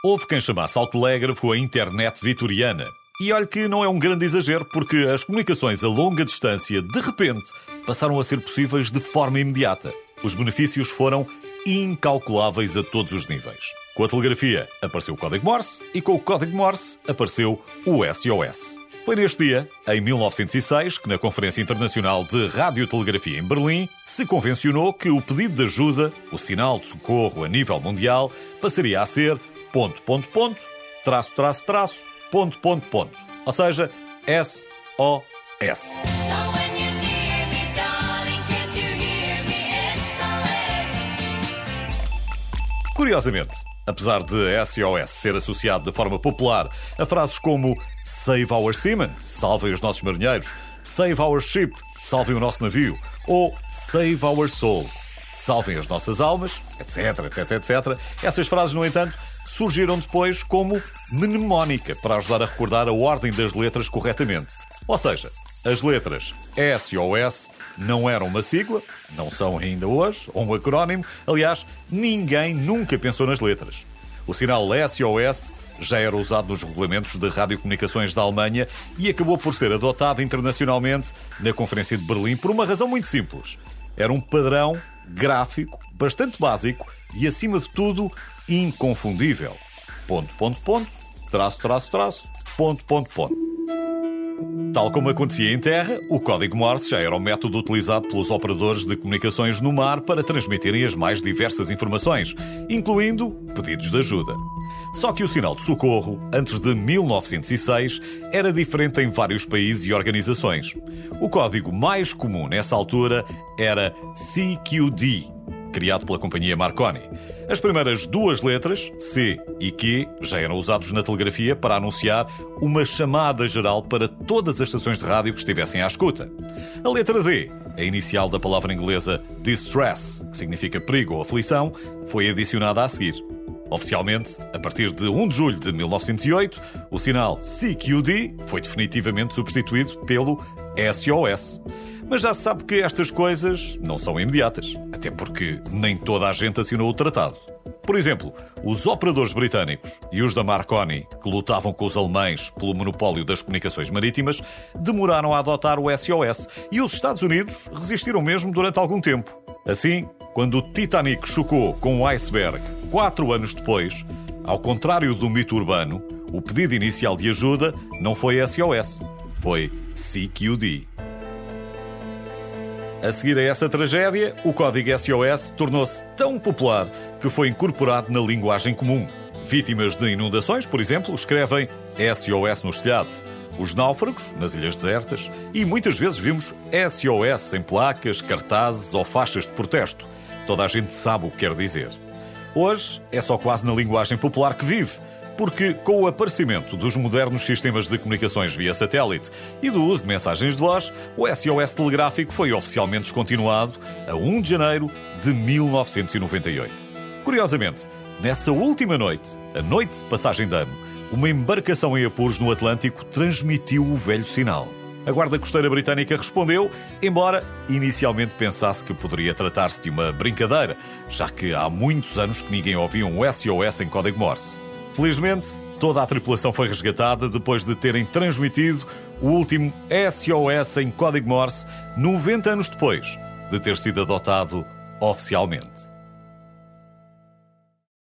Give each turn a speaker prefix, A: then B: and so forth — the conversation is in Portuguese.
A: Houve quem chamasse ao telégrafo a internet vitoriana. E olhe que não é um grande exagero, porque as comunicações a longa distância, de repente, passaram a ser possíveis de forma imediata. Os benefícios foram incalculáveis a todos os níveis. Com a telegrafia apareceu o código Morse e com o código Morse apareceu o SOS. Foi neste dia, em 1906, que na Conferência Internacional de Radiotelegrafia em Berlim se convencionou que o pedido de ajuda, o sinal de socorro a nível mundial, passaria a ser ponto, ponto, ponto, traço, traço, traço, ponto, ponto, ponto. Ou seja, S-O-S. Curiosamente, apesar de SOS ser associado de forma popular a frases como Save our seamen, salvem os nossos marinheiros, Save our ship, salvem o nosso navio, ou Save our souls, salvem as nossas almas, etc, etc, etc, essas frases, no entanto, surgiram depois como mnemónica para ajudar a recordar a ordem das letras corretamente. Ou seja, as letras SOS não eram uma sigla, não são ainda hoje, ou um acrónimo. Aliás, ninguém nunca pensou nas letras. O sinal SOS já era usado nos regulamentos de radiocomunicações da Alemanha e acabou por ser adotado internacionalmente na Conferência de Berlim por uma razão muito simples. Era um padrão gráfico bastante básico e, acima de tudo, inconfundível. Ponto, ponto, ponto, traço, traço, traço, ponto, ponto, ponto. Tal como acontecia em terra, o código Morse já era o método utilizado pelos operadores de comunicações no mar para transmitirem as mais diversas informações, incluindo pedidos de ajuda. Só que o sinal de socorro, antes de 1906, era diferente em vários países e organizações. O código mais comum nessa altura era CQD, criado pela companhia Marconi. As primeiras duas letras, C e Q, já eram usados na telegrafia para anunciar uma chamada geral para todas as estações de rádio que estivessem à escuta. A letra D, a inicial da palavra inglesa distress, que significa perigo ou aflição, foi adicionada a seguir. Oficialmente, a partir de 1 de julho de 1908, o sinal CQD foi definitivamente substituído pelo SOS. Mas já se sabe que estas coisas não são imediatas, até porque nem toda a gente assinou o tratado. Por exemplo, os operadores britânicos e os da Marconi, que lutavam com os alemães pelo monopólio das comunicações marítimas, demoraram a adotar o SOS e os Estados Unidos resistiram mesmo durante algum tempo. Assim, quando o Titanic chocou com o iceberg quatro anos depois, ao contrário do mito urbano, o pedido inicial de ajuda não foi SOS, foi CQD. A seguir a essa tragédia, o código SOS tornou-se tão popular que foi incorporado na linguagem comum. Vítimas de inundações, por exemplo, escrevem SOS nos telhados. Os náufragos, nas ilhas desertas, e muitas vezes vimos SOS em placas, cartazes ou faixas de protesto. Toda a gente sabe o que quer dizer. Hoje é só quase na linguagem popular que vive porque com o aparecimento dos modernos sistemas de comunicações via satélite e do uso de mensagens de voz, o SOS telegráfico foi oficialmente descontinuado a 1 de janeiro de 1998. Curiosamente, nessa última noite, a noite de passagem de ano, uma embarcação em apuros no Atlântico transmitiu o velho sinal. A Guarda Costeira Britânica respondeu, embora inicialmente pensasse que poderia tratar-se de uma brincadeira, já que há muitos anos que ninguém ouvia um SOS em código Morse. Felizmente, toda a tripulação foi resgatada depois de terem transmitido o último SOS em código Morse 90 anos depois de ter sido adotado oficialmente.